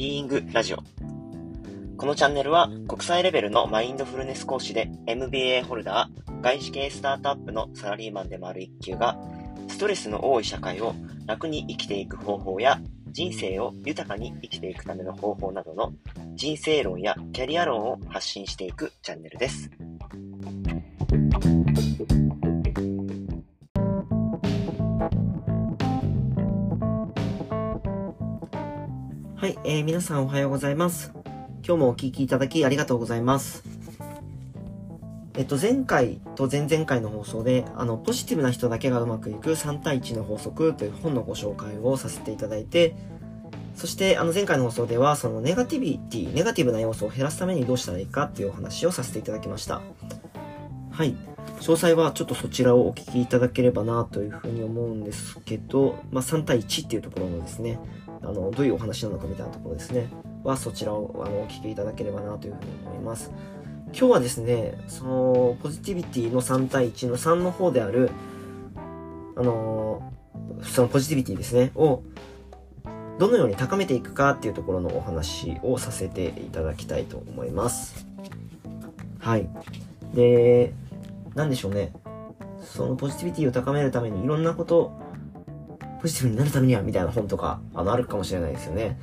ビーイングラジオ。このチャンネルは国際レベルのマインドフルネス講師で MBA ホルダー、外資系スタートアップのサラリーマンでもある一級が、ストレスの多い社会を楽に生きていく方法や人生を豊かに生きていくための方法などの人生論やキャリア論を発信していくチャンネルです。えー、皆さんおはようございます。今日もお聴きいただきありがとうございます。えっと、前回と前々回の放送で、あの、ポジティブな人だけがうまくいく3対1の法則という本のご紹介をさせていただいて、そして、あの、前回の放送では、そのネガティビティ、ネガティブな要素を減らすためにどうしたらいいかっていうお話をさせていただきました。はい。詳細はちょっとそちらをお聞きいただければなというふうに思うんですけど、まあ、3対1っていうところのですね、あの、どういうお話なのかみたいなところですね、はそちらをあのお聞きいただければなというふうに思います。今日はですね、その、ポジティビティの3対1の3の方である、あの、そのポジティビティですね、を、どのように高めていくかっていうところのお話をさせていただきたいと思います。はい。で、なんでしょうね。そのポジティビティを高めるためにいろんなこと、ポジティブになるためにはみたいな本とか、あの、あるかもしれないですよね。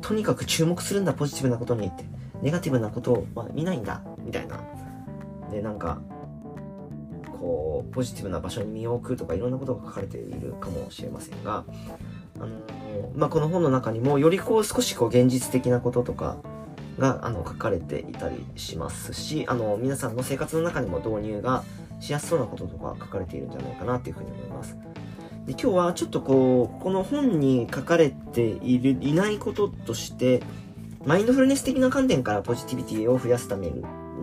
とにかく注目するんだ、ポジティブなことにって。ネガティブなことを、見ないんだ、みたいな。で、なんか、こう、ポジティブな場所に身を置くとかいろんなことが書かれているかもしれませんが、あの、まあ、この本の中にも、よりこう、少しこう、現実的なこととか、があの書かれていたりしますしあの皆さんの生活の中にも導入がしやすそうなこととか書かれているんじゃないかなっていうふうに思います。で今日はちょっとこうこの本に書かれているいないこととしてマインドフルネス的な観点からポジティビティを増やすため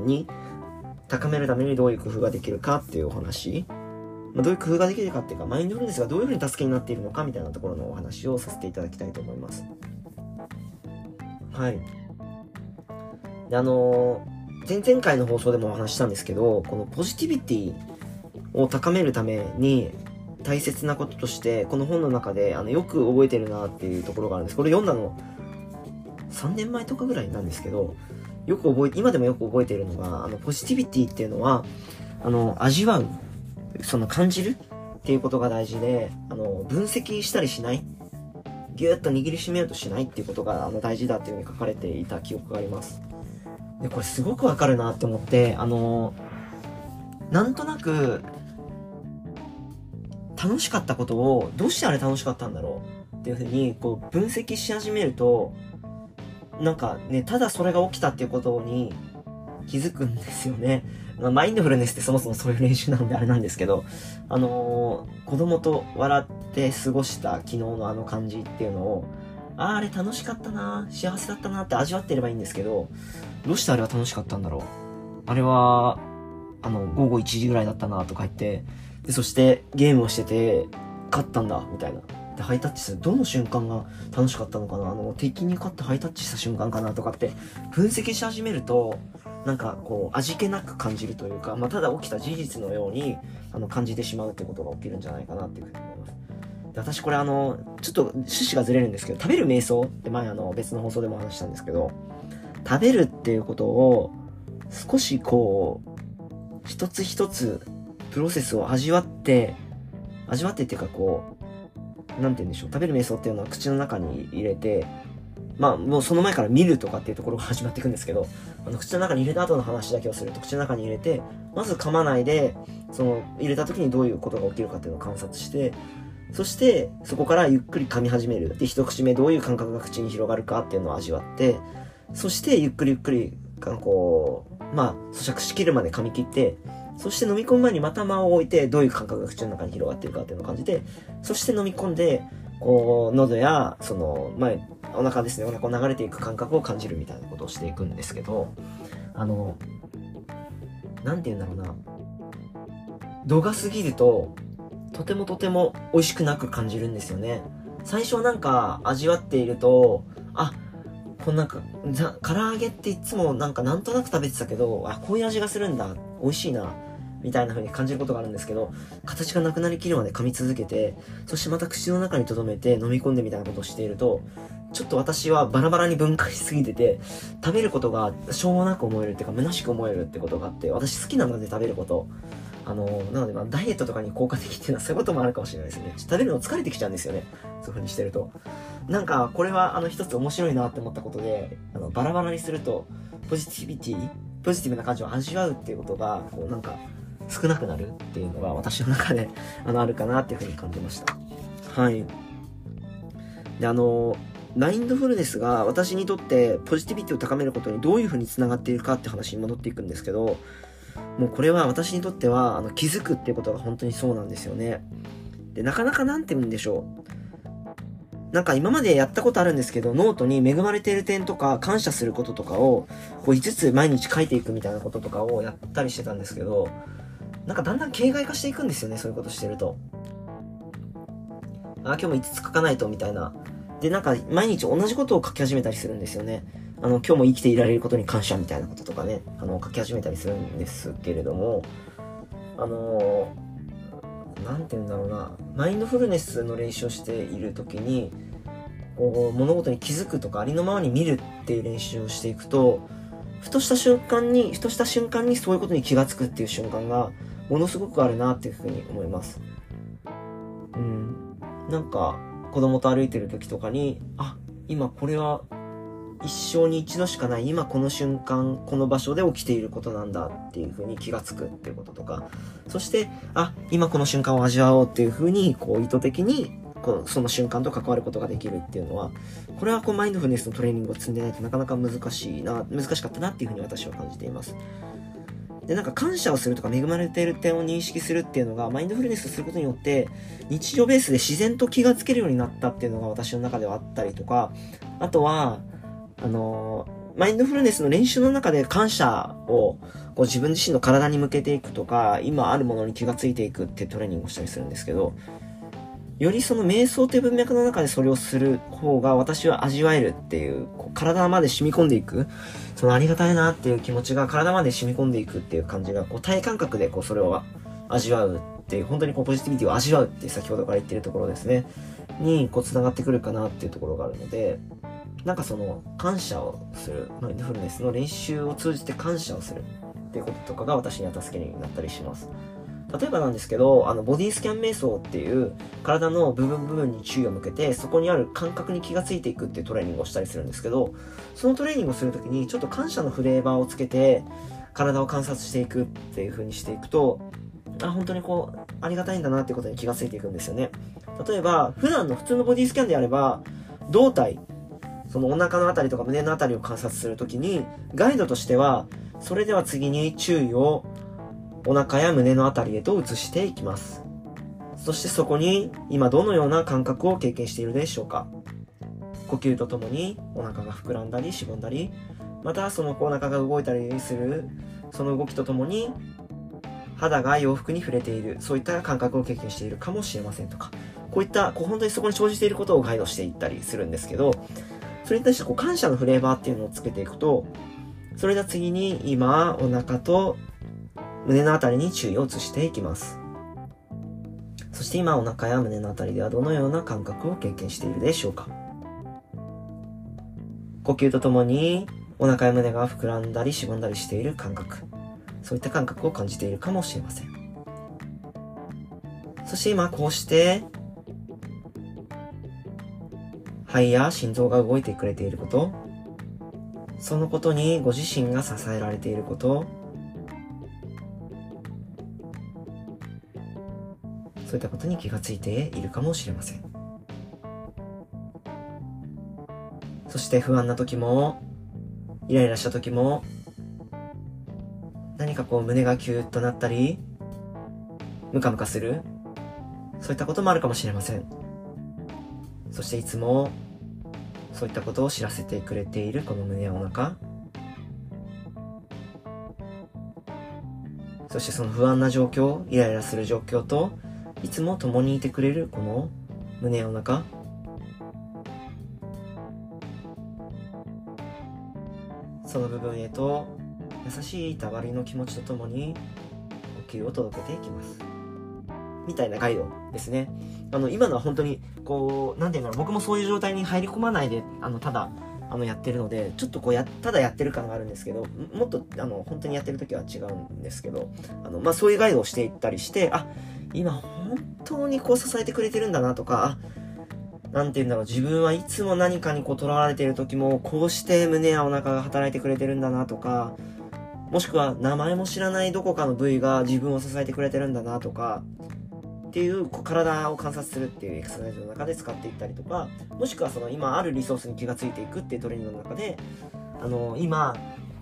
に高めるためにどういう工夫ができるかっていうお話、まあ、どういう工夫ができるかっていうかマインドフルネスがどういうふうに助けになっているのかみたいなところのお話をさせていただきたいと思います。はい。で、あのー、前々回の放送でもお話したんですけど、このポジティビティを高めるために大切なこととして、この本の中であのよく覚えてるなっていうところがあるんです。これ読んだの3年前とかぐらいなんですけど、よく覚え、今でもよく覚えてるのが、あの、ポジティビティっていうのは、あの、味わう、その感じるっていうことが大事で、あの、分析したりしない。ぎゅーっと握りしめようとしないっていうことがあの大事だっていうふうに書かれていた記憶があります。で、これすごくわかるなって思って、あのなんとなく、楽しかったことを、どうしてあれ楽しかったんだろうっていうふうに、こう、分析し始めると、なんかね、ただそれが起きたっていうことに気づくんですよね。マインドフルネスってそもそもそういう練習なんであれなんですけど、あのー、子供と笑って過ごした昨日のあの感じっていうのを、ああ、あれ楽しかったな、幸せだったなって味わってればいいんですけど、どうしてあれは楽しかったんだろう。あれは、あの、午後1時ぐらいだったなとか言って、で、そしてゲームをしてて、勝ったんだ、みたいな。で、ハイタッチする。どの瞬間が楽しかったのかな？あの、敵に勝ってハイタッチした瞬間かなとかって、分析し始めると、なんかこう、味気なく感じるというか、まあ、ただ起きた事実のように、あの、感じてしまうってことが起きるんじゃないかなっていうふうに思います。で私これあの、ちょっと趣旨がずれるんですけど、食べる瞑想って前あの、別の放送でも話したんですけど、食べるっていうことを少しこう、一つ一つプロセスを味わって、味わってっていうかこう、なんて言うんでしょう、食べる瞑想っていうのは口の中に入れて、まあもうその前から見るとかっていうところが 始まっていくんですけど、あの口の中に入れた後の話だけをすると口の中に入れて、まず噛まないで、その入れた時にどういうことが起きるかっていうのを観察して、そして、そこからゆっくり噛み始める。で、一口目どういう感覚が口に広がるかっていうのを味わって、そしてゆっくりゆっくり、こう、まあ、咀嚼しきるまで噛み切って、そして飲み込む前にまた間を置いて、どういう感覚が口の中に広がってるかっていうのを感じて、そして飲み込んで、こう、喉や、その、まあ、お腹ですね、お腹を流れていく感覚を感じるみたいなことをしていくんですけど、あの、なんて言うんだろうな。度が過ぎると、とてもとても美味しくなく感じるんですよね。最初なんか味わっていると、あ、こんなんか、唐揚げっていつもなんかなんとなく食べてたけど、あ、こういう味がするんだ。美味しいな。みたいな風に感じることがあるんですけど、形がなくなりきるまで噛み続けて、そしてまた口の中に留めて飲み込んでみたいなことをしていると、ちょっと私はバラバラに分解しすぎてて、食べることがしょうもなく思えるっていうか、虚しく思えるってことがあって、私好きなので食べること。あの、なのでまあダイエットとかに効果的っていうのはそういうこともあるかもしれないですね。食べるの疲れてきちゃうんですよね。そういう風にしてると。なんか、これはあの一つ面白いなって思ったことで、あの、バラバラにすると、ポジティビティポジティブな感情を味わうっていうことが、こうなんか、少なくなるっていうのが私の中で、あの、あるかなっていうふうに感じました。はい。で、あの、マインドフルネスが私にとってポジティビティを高めることにどういうふうにつながっているかって話に戻っていくんですけど、もうこれは私にとってはあの気づくっていうことが本当にそうなんですよね。で、なかなかなんて言うんでしょう。なんか今までやったことあるんですけど、ノートに恵まれている点とか感謝することとかを、こう5つ毎日書いていくみたいなこととかをやったりしてたんですけど、なんかだんだん形骸化していくんですよね、そういうことしてると。あ、今日も5つ書かないと、みたいな。で、なんか毎日同じことを書き始めたりするんですよね。あの、今日も生きていられることに感謝みたいなこととかね、あの、書き始めたりするんですけれども、あのなんて言うんだろうな、マインドフルネスの練習をしている時に、こう、物事に気づくとかありのままに見るっていう練習をしていくと、ふとした瞬間に、ふとした瞬間にそういうことに気がつくっていう瞬間が、ものすごくあるなっていうふうに思います。うん。なんか、子供と歩いてる時とかに、あ、今これは一生に一度しかない今この瞬間この場所で起きていることなんだっていう風に気がつくっていうこととかそしてあ今この瞬間を味わおうっていう風にこう意図的にこうその瞬間と関わることができるっていうのはこれはこうマインドフルネスのトレーニングを積んでないとなかなか難しいな難しかったなっていう風に私は感じています。で、なんか感謝をするとか恵まれている点を認識するっていうのが、マインドフルネスすることによって、日常ベースで自然と気がつけるようになったっていうのが私の中ではあったりとか、あとは、あのマインドフルネスの練習の中で感謝をこう自分自身の体に向けていくとか、今あるものに気がついていくってトレーニングをしたりするんですけど、よりその瞑想という文脈の中でそれをする方が私は味わえるっていう、こう体まで染み込んでいく、そのありがたいなっていう気持ちが体まで染み込んでいくっていう感じが、こう体感覚でこうそれを味わうっていう、本当にこうポジティビティを味わうって先ほどから言ってるところですね、にこう繋がってくるかなっていうところがあるので、なんかその感謝をする、マインドフルネスの練習を通じて感謝をするっていうこととかが私には助けになったりします。例えばなんですけど、あの、ボディスキャン瞑想っていう体の部分部分に注意を向けて、そこにある感覚に気がついていくっていうトレーニングをしたりするんですけど、そのトレーニングをするときに、ちょっと感謝のフレーバーをつけて、体を観察していくっていう風にしていくと、あ、本当にこう、ありがたいんだなってことに気がついていくんですよね。例えば、普段の普通のボディスキャンであれば、胴体、そのお腹のあたりとか胸のあたりを観察するときに、ガイドとしては、それでは次に注意をお腹や胸のあたりへと移していきます。そしてそこに今どのような感覚を経験しているでしょうか呼吸とともにお腹が膨らんだりしぼんだり、またそのお腹が動いたりするその動きとともに肌が洋服に触れている、そういった感覚を経験しているかもしれませんとか、こういったこう本当にそこに生じていることをガイドしていったりするんですけど、それに対してこう感謝のフレーバーっていうのをつけていくと、それでは次に今お腹と胸のあたりに注意を移していきます。そして今お腹や胸のあたりではどのような感覚を経験しているでしょうか呼吸とともにお腹や胸が膨らんだりしぼんだりしている感覚。そういった感覚を感じているかもしれません。そして今こうして肺や心臓が動いてくれていること、そのことにご自身が支えられていること、そういったことに気がついているかもしれません。そして不安な時も、イライラした時も、何かこう胸がキューッとなったり、ムカムカする、そういったこともあるかもしれません。そしていつも、そういったことを知らせてくれているこの胸やお腹、そしてその不安な状況、イライラする状況と、いつも共にいてくれるこの胸やお腹その部分へと優しいたわりの気持ちとともに球を届けていきます。みたいなガイドですね。あの、今のは本当に、こう、なんていうんだろう、僕もそういう状態に入り込まないで、あの、ただ、あの、やってるので、ちょっとこうや、ただやってる感があるんですけど、もっと、あの、本当にやってる時は違うんですけど、あの、まあ、そういうガイドをしていったりして、あ、今本当にこう支えてくれてるんだなとか、なんて言うんだろう、自分はいつも何かにこう囚われてる時も、こうして胸やお腹が働いてくれてるんだなとか、もしくは名前も知らないどこかの部位が自分を支えてくれてるんだなとか、っていうこう体を観察するっていうエクササイズの中で使っていったりとか、もしくはその今あるリソースに気がついていくっていうトレーニングの中で、あの、今、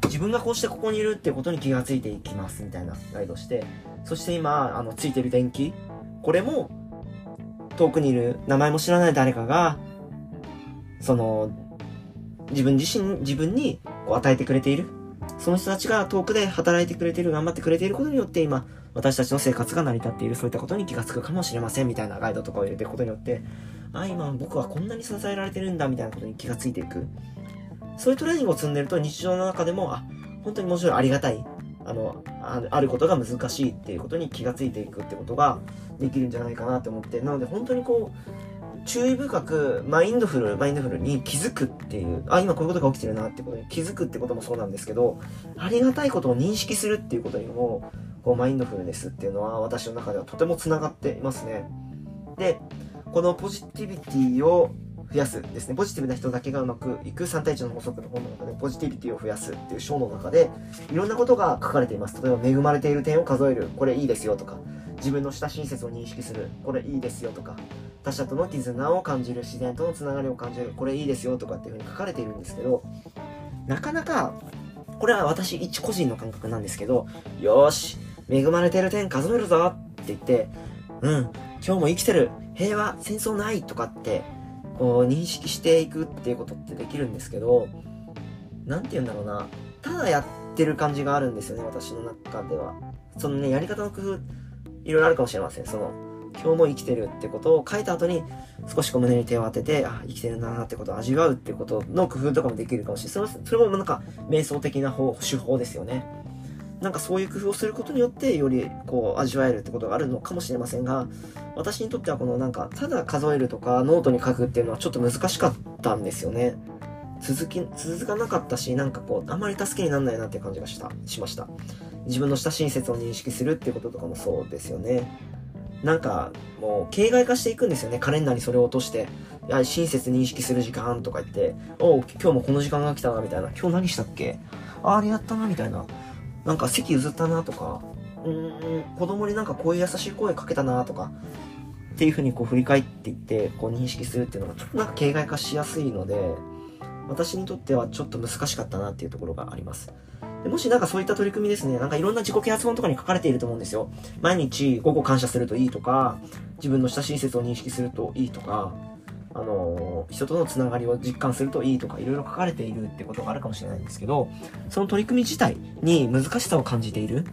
自分がこうしてここにいるっていうことに気がついていきますみたいなガイドして、そして今、あの、ついてる電気、これも遠くにいる名前も知らない誰かが、その、自分自身、自分にこう与えてくれている。その人たちが遠くで働いてくれている、頑張ってくれていることによって今、私たちの生活が成り立っている、そういったことに気がつくかもしれません、みたいなガイドとかを入れていくことによって、あ、今僕はこんなに支えられてるんだ、みたいなことに気がついていく。そういうトレーニングを積んでると日常の中でも、あ、本当にもちろんありがたい。あの、あることが難しいっていうことに気がついていくってことができるんじゃないかなって思って、なので本当にこう、注意深くマインドフル、マインドフルに気づくっていう、あ、今こういうことが起きてるなってことに気づくってこともそうなんですけど、ありがたいことを認識するっていうことにも、こうマインドフルネスっていうのは私の中ではとても繋がっていますね。で、このポジティビティを増やすですね。ポジティブな人だけがうまくいく3対1の法則の本の中で、ポジティビティを増やすっていう章の中で、いろんなことが書かれています。例えば、恵まれている点を数える。これいいですよとか、自分の親しい説を認識する。これいいですよとか、他者との絆を感じる。自然とのつながりを感じる。これいいですよとかっていうふうに書かれているんですけど、なかなか、これは私一個人の感覚なんですけど、よし、恵まれている点数えるぞって言って、うん、今日も生きてる、平和、戦争ないとかって、認識していくっていうことってできるんですけど、なんて言うんだろうな、ただやってる感じがあるんですよね、私の中では。そのね、やり方の工夫、いろいろあるかもしれません。その、今日も生きてるってことを書いた後に、少しこう胸に手を当てて、あ、生きてるんだなってことを味わうってことの工夫とかもできるかもしれない。それそれもなんか、瞑想的な方、手法ですよね。なんかそういう工夫をすることによってよりこう味わえるってことがあるのかもしれませんが私にとってはこのなんかただ数えるとかノートに書くっていうのはちょっと難しかったんですよね。続き続かなかったしなんかこうあんまり助けにならないなって感じがしたしました。自分の親しい説を認識するっていうこととかもそうですよね。なんかもう形骸化していくんですよね。カレンダーにそれを落としてい親切認識する時間とか言ってお今日もこの時間が来たなみたいな。今日何したっけ？ああれやったなみたいな。なんか席譲ったなとか、うーん、子供になんかこういう優しい声かけたなとか、っていう風にこう振り返っていって、こう認識するっていうのがちょっとなんか形骸化しやすいので、私にとってはちょっと難しかったなっていうところがあります。でもしなんかそういった取り組みですね、なんかいろんな自己啓発本とかに書かれていると思うんですよ。毎日午後感謝するといいとか、自分の親しい説を認識するといいとか、あの、人とのつながりを実感するといいとか、いろいろ書かれているってことがあるかもしれないんですけど、その取り組み自体に難しさを感じている。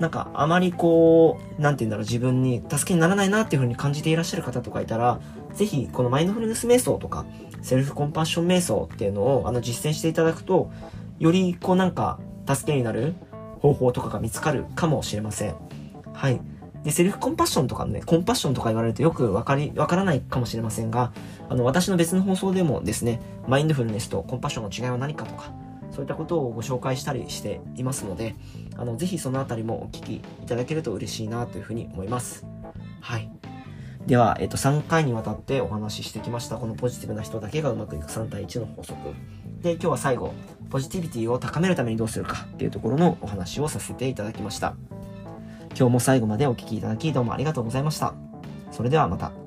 なんか、あまりこう、なんて言うんだろう、自分に助けにならないなっていうふうに感じていらっしゃる方とかいたら、ぜひ、このマインドフルネス瞑想とか、セルフコンパッション瞑想っていうのを、あの、実践していただくと、より、こうなんか、助けになる方法とかが見つかるかもしれません。はい。で、セルフコンパッションとかのね、コンパッションとか言われるとよくわかり、わからないかもしれませんが、あの、私の別の放送でもですね、マインドフルネスとコンパッションの違いは何かとか、そういったことをご紹介したりしていますので、あの、ぜひそのあたりもお聞きいただけると嬉しいなというふうに思います。はい。では、えっと、3回にわたってお話ししてきました、このポジティブな人だけがうまくいく3対1の法則。で、今日は最後、ポジティビティを高めるためにどうするかっていうところのお話をさせていただきました。今日も最後までお聴きいただきどうもありがとうございました。それではまた。